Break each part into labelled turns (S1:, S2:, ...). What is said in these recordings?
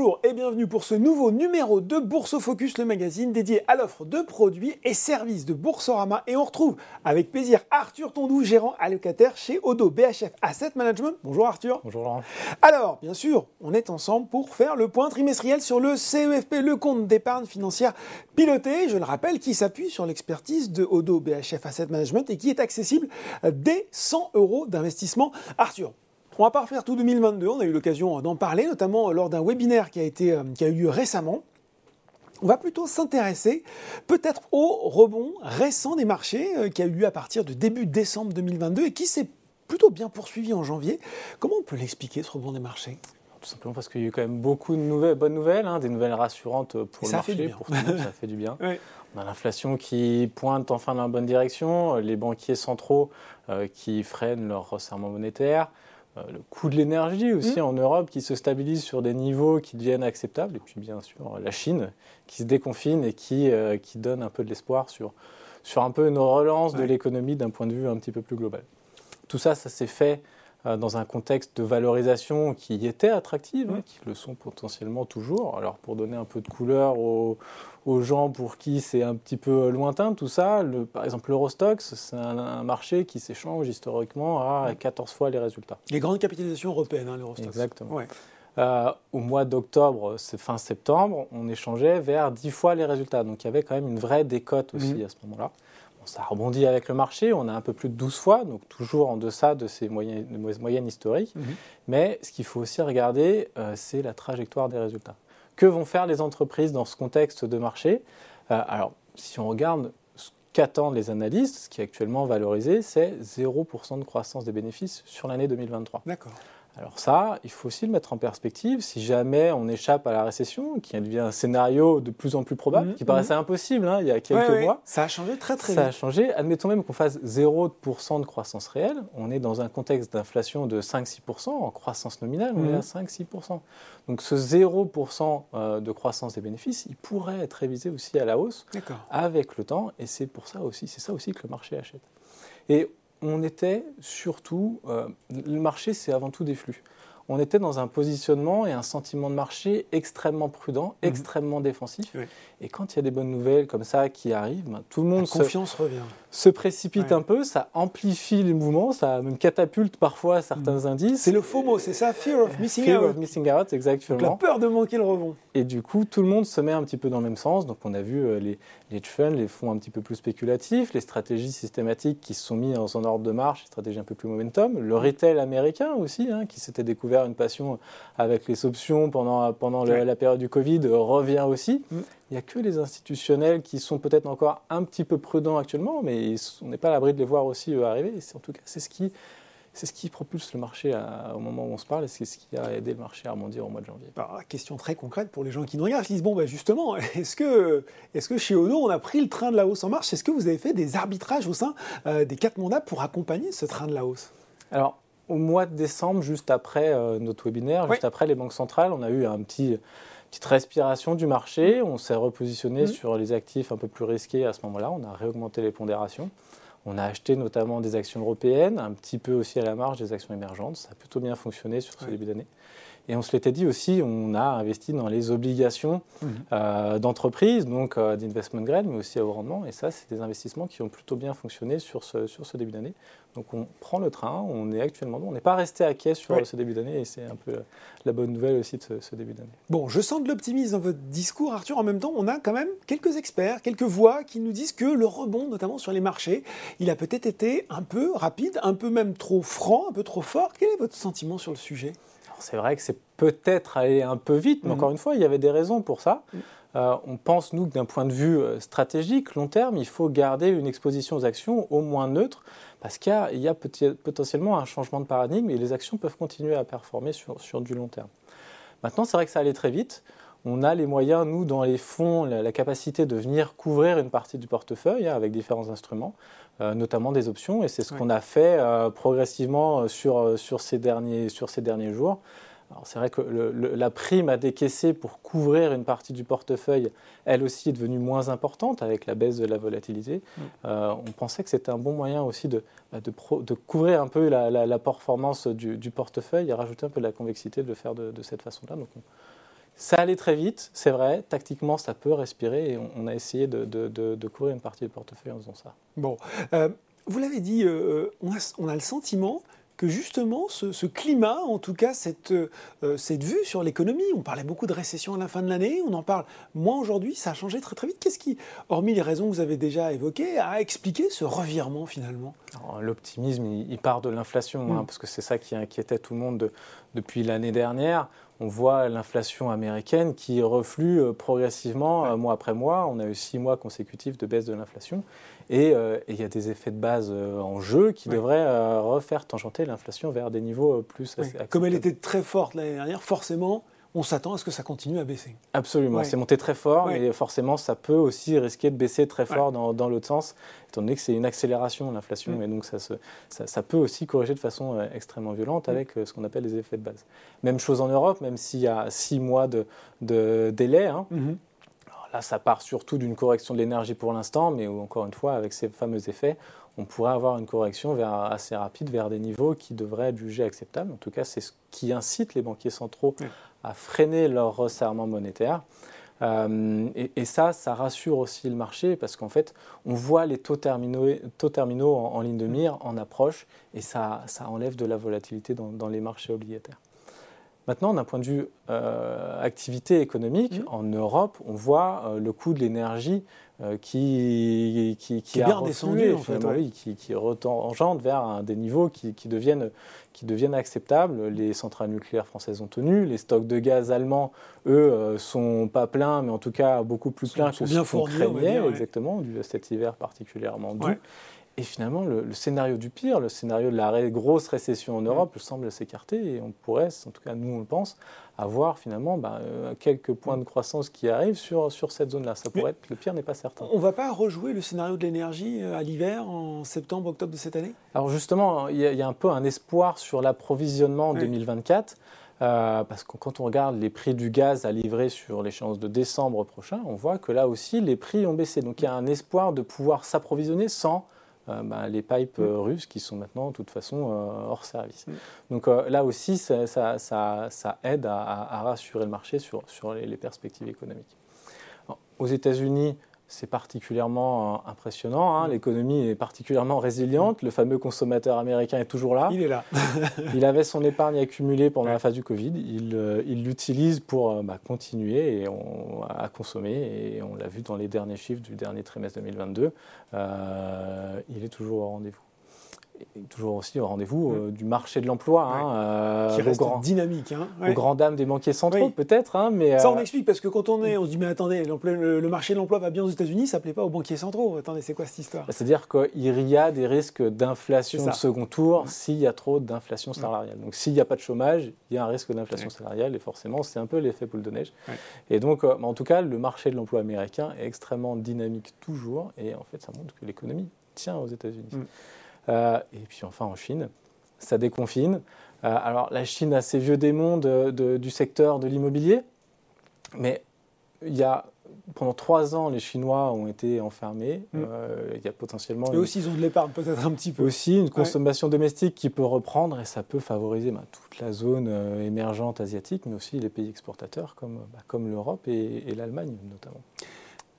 S1: Bonjour et bienvenue pour ce nouveau numéro de Bourse Focus, le magazine dédié à l'offre de produits et services de Boursorama. Et on retrouve avec plaisir Arthur Tondou, gérant allocataire chez Odo BHF Asset Management. Bonjour Arthur.
S2: Bonjour Laurent.
S1: Alors, bien sûr, on est ensemble pour faire le point trimestriel sur le CEFP, le compte d'épargne financière piloté, je le rappelle, qui s'appuie sur l'expertise de Odo BHF Asset Management et qui est accessible dès 100 euros d'investissement. Arthur, on va pas refaire tout 2022, on a eu l'occasion d'en parler, notamment lors d'un webinaire qui a, été, euh, qui a eu lieu récemment. On va plutôt s'intéresser peut-être au rebond récent des marchés euh, qui a eu lieu à partir de début décembre 2022 et qui s'est plutôt bien poursuivi en janvier. Comment on peut l'expliquer ce rebond des marchés?
S2: Tout simplement parce qu'il y a eu quand même beaucoup de nouvelles, bonnes nouvelles, hein, des nouvelles rassurantes pour le marché, pour tout le monde, ça fait du bien. On a l'inflation qui pointe enfin dans la bonne direction, les banquiers centraux euh, qui freinent leur resserrement monétaire, euh, le coût de l'énergie aussi mmh. en Europe qui se stabilise sur des niveaux qui deviennent acceptables. Et puis bien sûr la Chine qui se déconfine et qui, euh, qui donne un peu de l'espoir sur, sur un peu une relance de l'économie d'un point de vue un petit peu plus global. Tout ça, ça s'est fait euh, dans un contexte de valorisation qui était attractive, hein, qui le sont potentiellement toujours. Alors pour donner un peu de couleur aux, gens pour qui c'est un petit peu lointain tout ça, le, par exemple l'Eurostox, c'est un, marché qui s'échange historiquement à 14 fois les résultats.
S1: Les grandes capitalisations européennes, hein, l'Eurostox.
S2: Exactement. Euh, au mois d'octobre, c'est fin septembre, on échangeait vers 10 fois les résultats. Donc il y avait quand même une vraie décote aussi mmh. à ce moment-là ça rebondit avec le marché, on a un peu plus de 12 fois, donc toujours en deçà de ces moyennes, moyennes historiques. Mhm. Mais ce qu'il faut aussi regarder, euh, c'est la trajectoire des résultats. Que vont faire les entreprises dans ce contexte de marché? Euh, Alors, si on regarde ce qu'attendent les analystes, ce qui est actuellement valorisé, c'est 0% de croissance des bénéfices sur l'année 2023.
S1: D'accord.
S2: Alors ça, il faut aussi le mettre en perspective. Si jamais on échappe à la récession, qui devient un scénario de plus en plus probable, mmh, qui paraissait mmh. impossible hein, il y a quelques mois.
S1: Ça a changé très très
S2: vite. Ça a changé. Admettons même qu'on fasse 0% de croissance réelle. On est dans un contexte d'inflation de 5-6%. En croissance nominale, on est à 5-6%. Mmh. Donc ce 0% euh, de croissance des bénéfices, il pourrait être révisé aussi à la hausse avec le temps. Et c'est pour ça aussi, c'est ça aussi que le marché achète. Et on était surtout, euh, le marché c'est avant tout des flux. On était dans un positionnement et un sentiment de marché extrêmement prudent, mhm. extrêmement défensif. Et quand il y a des bonnes nouvelles comme ça qui arrivent, ben, tout le monde
S1: La confiance revient.
S2: se précipite un peu, ça amplifie les mouvements, ça même catapulte parfois certains mhm. indices.
S1: C'est le faux mot, c'est ça, fear of missing
S2: fear
S1: out.
S2: Of missing out, exactement.
S1: la peur de manquer le rebond.
S2: Et du coup, tout le monde se met un petit peu dans le même sens. Donc on a vu euh, les, les funds, les fonds un petit peu plus spéculatifs, les stratégies systématiques qui se sont mis en ordre de marche, les stratégies un peu plus momentum, le retail américain aussi, hein, qui s'était découvert une passion avec les options pendant, pendant la période du Covid, revient aussi. Mm. Il n'y a que les institutionnels qui sont peut-être encore un petit peu prudents actuellement, mais on n'est pas à l'abri de les voir aussi euh, arriver. En tout cas, c'est ce qui c'est ce qui propulse le marché au moment où on se parle et c'est ce qui a aidé le marché à rebondir au mois de janvier.
S1: Alors, question très concrète pour les gens qui nous regardent, ils disent bon, ben justement, est-ce que, est que chez Odo, on a pris le train de la hausse en marche? Est-ce que vous avez fait des arbitrages au sein euh, des quatre mandats pour accompagner ce train de la hausse?
S2: Alors, au mois de décembre, juste après euh, notre webinaire, juste après les banques centrales, on a eu un petit petite respiration du marché. On s'est repositionné mmh. sur les actifs un peu plus risqués à ce moment-là. On a réaugmenté les pondérations. On a acheté notamment des actions européennes, un petit peu aussi à la marge des actions émergentes. Ça a plutôt bien fonctionné sur ce début d'année. Et on se l'était dit aussi, on a investi dans les obligations mmh. euh, d'entreprise, donc euh, d'investment grade, mais aussi à haut rendement. Et ça, c'est des investissements qui ont plutôt bien fonctionné sur ce, sur ce début d'année. Donc on prend le train, on est actuellement, on n'est pas resté à quai sur ce début d'année et c'est un peu la bonne nouvelle aussi de ce, début d'année.
S1: Bon, je sens de l'optimisme dans votre discours, Arthur. En même temps, on a quand même quelques experts, quelques voix qui nous disent que le rebond, notamment sur les marchés, il a peut-être été un peu rapide, un peu même trop franc, un peu trop fort. Quel est votre sentiment sur le sujet?
S2: C'est vrai que c'est peut-être allé un peu vite, mais mhm. encore une fois, il y avait des raisons pour ça. Mhm. Euh, on pense, nous, que d'un point de vue euh, stratégique, long terme, il faut garder une exposition aux actions au moins neutre, parce qu'il y a, potentiellement un changement de paradigme et les actions peuvent continuer à performer sur, du long terme. Maintenant, c'est vrai que ça allait très vite. On a les moyens, nous, dans les fonds, la, capacité de venir couvrir une partie du portefeuille hein, avec différents instruments, euh, notamment des options, et c'est ce qu'on a fait progressivement sur, sur, ces derniers, sur ces derniers jours c'est vrai que la prime à décaisser pour couvrir une partie du portefeuille, elle aussi est devenue moins importante avec la baisse de la volatilité. Mm. Euh, on pensait que c'était un bon moyen aussi de, bah, de, couvrir un peu la, performance du, portefeuille et rajouter un peu de la convexité de le faire de, cette façon-là. Donc Ça allait très vite, c'est vrai. Tactiquement, ça peut respirer et on, a essayé de, courir une partie du portefeuille en faisant ça.
S1: Bon, vous l'avez dit, on a, le sentiment que justement ce, climat, en tout cas cette, euh, cette vue sur l'économie, on parlait beaucoup de récession à la fin de l'année, on en parle moins aujourd'hui, ça a changé très très vite. Qu'est-ce qui, hormis les raisons que vous avez déjà évoquées, a expliqué ce revirement finalement?
S2: L'optimisme, il, part de l'inflation, hein, mm. parce que c'est ça qui inquiétait tout le monde depuis l'année dernière on voit l'inflation américaine qui reflue euh, progressivement euh, mois après mois. On a eu six mois consécutifs de baisse de l'inflation. Euh, et il y a des effets de base euh, en jeu qui devraient euh, refaire tangenter l'inflation vers des niveaux plus
S1: Comme elle était très forte l'année dernière, forcément, on s'attend à ce que ça continue à baisser.
S2: Absolument, c'est monté très fort et forcément ça peut aussi risquer de baisser très fort dans, l'autre sens, étant donné que c'est une accélération de l'inflation et donc ça, ça, peut aussi corriger de façon extrêmement violente avec ce qu'on appelle les effets de base. Même chose en Europe, même s'il y a six mois de, délai. Hein, mm-hmm. Là, ça part surtout d'une correction de l'énergie pour l'instant, mais encore une fois, avec ces fameux effets, on pourrait avoir une correction vers, assez rapide vers des niveaux qui devraient être jugés acceptables. En tout cas, c'est ce qui incite les banquiers centraux à freiner leur resserrement monétaire. Euh, et, ça, ça rassure aussi le marché parce qu'en fait, on voit les taux terminaux, taux terminaux en, ligne de mire, en approche, et ça, ça enlève de la volatilité dans les marchés obligataires. Maintenant, d'un point de vue euh, activité économique, mmh. en Europe, on voit euh, le coût de l'énergie euh, qui, qui,
S1: qui, a descendu, en fait,
S2: qui, qui vers des niveaux qui, deviennent, qui deviennent acceptables. Les centrales nucléaires françaises ont tenu, les stocks de gaz allemands, eux, sont pas pleins, mais en tout cas beaucoup plus pleins que ce qu'on craignait, exactement, du cet hiver particulièrement doux. Et finalement, le, scénario du pire, le scénario de la grosse récession en Europe, semble s'écarter et on pourrait, en tout cas nous on le pense, avoir finalement bah, euh, quelques points de croissance qui arrivent sur, sur cette zone-là. Ça pourrait être, le pire n'est pas certain.
S1: On ne va pas rejouer le scénario de l'énergie euh, à l'hiver en septembre, octobre de cette année?
S2: Alors justement, il y, a un peu un espoir sur l'approvisionnement en 2024. Euh, parce que quand on regarde les prix du gaz à livrer sur l'échéance de décembre prochain, on voit que là aussi les prix ont baissé. Donc il y a un espoir de pouvoir s'approvisionner sans euh, bah, les pipes euh, mm. russes qui sont maintenant de toute façon euh, hors service. Mm. Donc là aussi, ça, aide à, rassurer le marché sur, les, perspectives économiques. aux États-Unis, c'est particulièrement euh, impressionnant. Hein. L'économie est particulièrement résiliente. Le fameux consommateur américain est toujours là.
S1: Il est là.
S2: il avait son épargne accumulée pendant la phase du Covid. Il euh, l'utilise pour euh, bah, continuer et à consommer. Et on l'a vu dans les derniers chiffres du dernier trimestre 2022. il est toujours au rendez-vous toujours aussi au rendez-vous euh, du marché de l'emploi. Hein,
S1: euh, qui reste dynamique. Hein,
S2: Aux grandes dames des banquiers centraux, peut-être. Hein, mais,
S1: Ça, on euh, explique, parce que quand on est, on se dit, mais attendez, le, marché de l'emploi va bien aux États-Unis, ça ne plaît pas aux banquiers centraux. Attendez, c'est quoi cette histoire?
S2: Bah, C'est-à-dire qu'il y a des risques d'inflation de second tour s'il y a trop d'inflation salariale. Donc s'il n'y a pas de chômage, il y a un risque d'inflation salariale, et forcément, c'est un peu l'effet boule de neige. Et donc, en tout cas, le marché de l'emploi américain est extrêmement dynamique toujours, et en fait, ça montre que l'économie tient aux États-Unis. Mm. Euh, et puis enfin en Chine, ça déconfine. Euh, alors la Chine a ses vieux démons du secteur de l'immobilier, mais il y a pendant trois ans, les Chinois ont été enfermés. Mm. Euh, il y a potentiellement.
S1: Et aussi, ils ont de l'épargne, peut-être un petit peu.
S2: Aussi, une consommation domestique qui peut reprendre et ça peut favoriser bah, toute la zone émergente asiatique, mais aussi les pays exportateurs comme, bah, comme l'Europe et l'Allemagne notamment.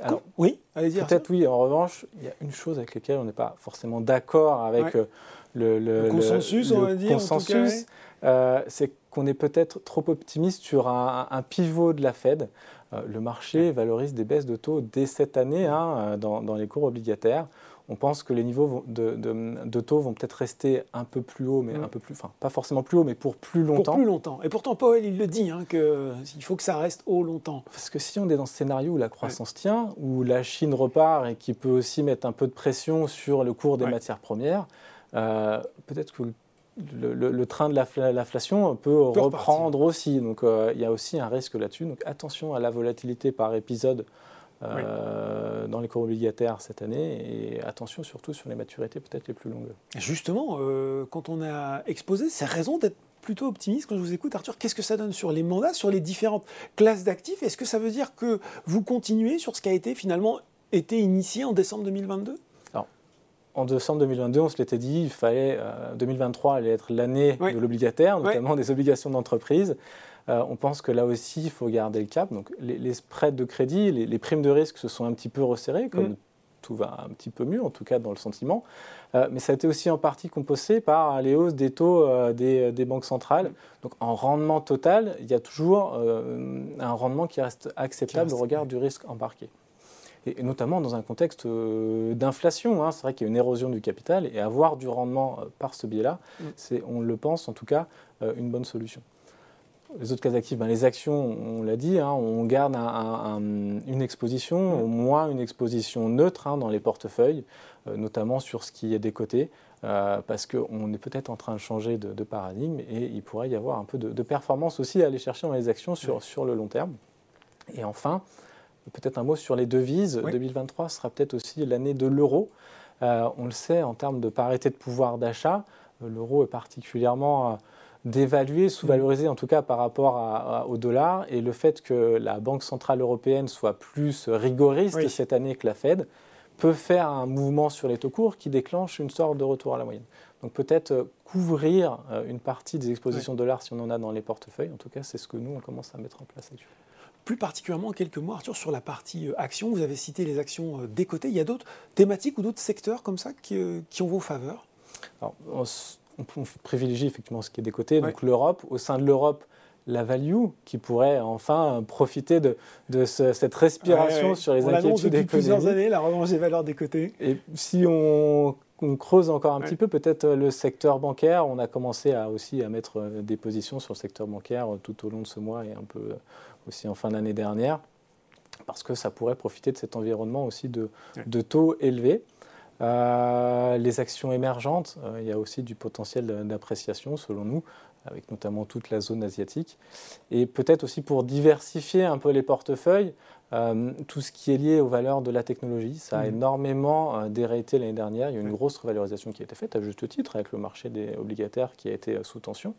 S1: Alors, oui,
S2: allez-y. Peut-être oui, en revanche, il y a une chose avec laquelle on n'est pas forcément d'accord avec euh, le,
S1: consensus, on va dire.
S2: Consensus, euh, c'est qu'on est peut-être trop optimiste sur un, pivot de la Fed. Euh, le marché valorise des baisses de taux dès cette année hein, dans, dans, les cours obligataires on pense que les niveaux de, taux vont peut-être rester un peu plus haut, mais mm. un peu plus, enfin pas forcément plus haut, mais pour plus longtemps.
S1: Pour plus longtemps. Et pourtant Powell il le dit, hein, qu'il faut que ça reste haut longtemps.
S2: Parce que si on est dans ce scénario où la croissance tient, où la Chine repart et qui peut aussi mettre un peu de pression sur le cours des matières premières, euh, peut-être que le, train de l'inflation peut, reprendre aussi. Donc euh, il y a aussi un risque là-dessus. Donc attention à la volatilité par épisode euh, dans les cours obligataires cette année et attention surtout sur les maturités peut-être les plus longues.
S1: Justement, euh, quand on a exposé ces raisons d'être plutôt optimiste quand je vous écoute, Arthur. Qu'est-ce que ça donne sur les mandats, sur les différentes classes d'actifs? Est-ce que ça veut dire que vous continuez sur ce qui a été finalement été initié en décembre 2022
S2: en décembre 2022, on se l'était dit, il fallait 2023 allait être l'année de l'obligataire, notamment des obligations d'entreprise. on pense que là aussi, il faut garder le cap. Donc, les, spreads de crédit, les, primes de risque se sont un petit peu resserrées, comme mm tout va un petit peu mieux, en tout cas dans le sentiment. Euh, mais ça a été aussi en partie compensé par les hausses des taux euh, des, banques centrales. Donc en rendement total, il y a toujours euh, un rendement qui reste acceptable au regard du risque embarqué. Et, notamment dans un contexte d'inflation. Hein. c'est vrai qu'il y a une érosion du capital et avoir du rendement par ce biais-là, mm. c'est, on le pense en tout cas, une bonne solution. Les autres cas actifs, ben, les actions, on l'a dit, hein, on garde une exposition, au moins une exposition neutre hein, dans les portefeuilles, euh, notamment sur ce qui est des côtés, euh, parce qu'on est peut-être en train de changer de, paradigme et il pourrait y avoir un peu de, performance aussi à aller chercher dans les actions sur, sur le long terme. Et enfin, peut-être un mot sur les devises. 2023 sera peut-être aussi l'année de l'euro. Euh, on le sait, en termes de parité de pouvoir d'achat, l'euro est particulièrement d'évaluer, sous-valoriser en tout cas par rapport au dollar. Et le fait que la Banque Centrale Européenne soit plus rigoriste cette année que la Fed peut faire un mouvement sur les taux courts qui déclenche une sorte de retour à la moyenne. Donc peut-être euh, couvrir euh, une partie des expositions de dollars si on en a dans les portefeuilles. En tout cas, c'est ce que nous, on commence à mettre en place actuellement.
S1: Plus particulièrement, en quelques mots, Arthur, sur la partie euh, actions, vous avez cité les actions décotées. Il y a d'autres thématiques ou d'autres secteurs comme ça qui, qui ont vos faveurs?
S2: Alors, on, privilégie effectivement ce qui est des côtés. Donc l'Europe, au sein de l'Europe, la value qui pourrait enfin profiter de, cette respiration sur les on inquiétudes
S1: depuis plusieurs années, la revanche des valeurs des côtés.
S2: Et si on, creuse encore un petit peu, peut-être euh, le secteur bancaire, on a commencé à aussi à mettre euh, des positions sur le secteur bancaire euh, tout au long de ce mois et un peu aussi en fin d'année dernière, parce que ça pourrait profiter de cet environnement aussi de, de taux élevés. Euh, les actions émergentes, euh, il y a aussi du potentiel d'appréciation selon nous, avec notamment toute la zone asiatique. Et peut-être aussi pour diversifier un peu les portefeuilles, euh, tout ce qui est lié aux valeurs de la technologie, ça a mmh. énormément euh, l'année dernière. Il y a eu une grosse revalorisation qui a été faite, à juste titre, avec le marché des obligataires qui a été euh, sous tension.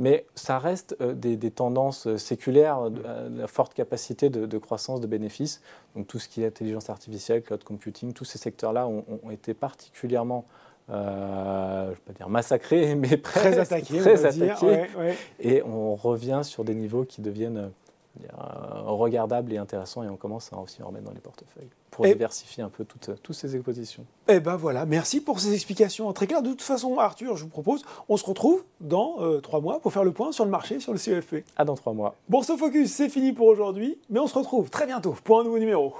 S2: Mais ça reste des, tendances séculaires, de, la forte capacité de, croissance de bénéfices. Donc tout ce qui est intelligence artificielle, cloud computing, tous ces secteurs-là ont, été particulièrement euh, je ne vais pas dire massacrés, mais très attaqués. Très attaqués. Et on revient sur des niveaux qui deviennent euh, regardable et intéressant et on commence à aussi en remettre dans les portefeuilles pour diversifier un peu toutes, toutes ces expositions.
S1: Eh ben voilà, merci pour ces explications très claires. De toute façon, Arthur, je vous propose, on se retrouve dans euh, trois mois pour faire le point sur le marché, sur le CEFP.
S2: À dans trois mois.
S1: Bourse Focus, c'est fini pour aujourd'hui, mais on se retrouve très bientôt pour un nouveau numéro.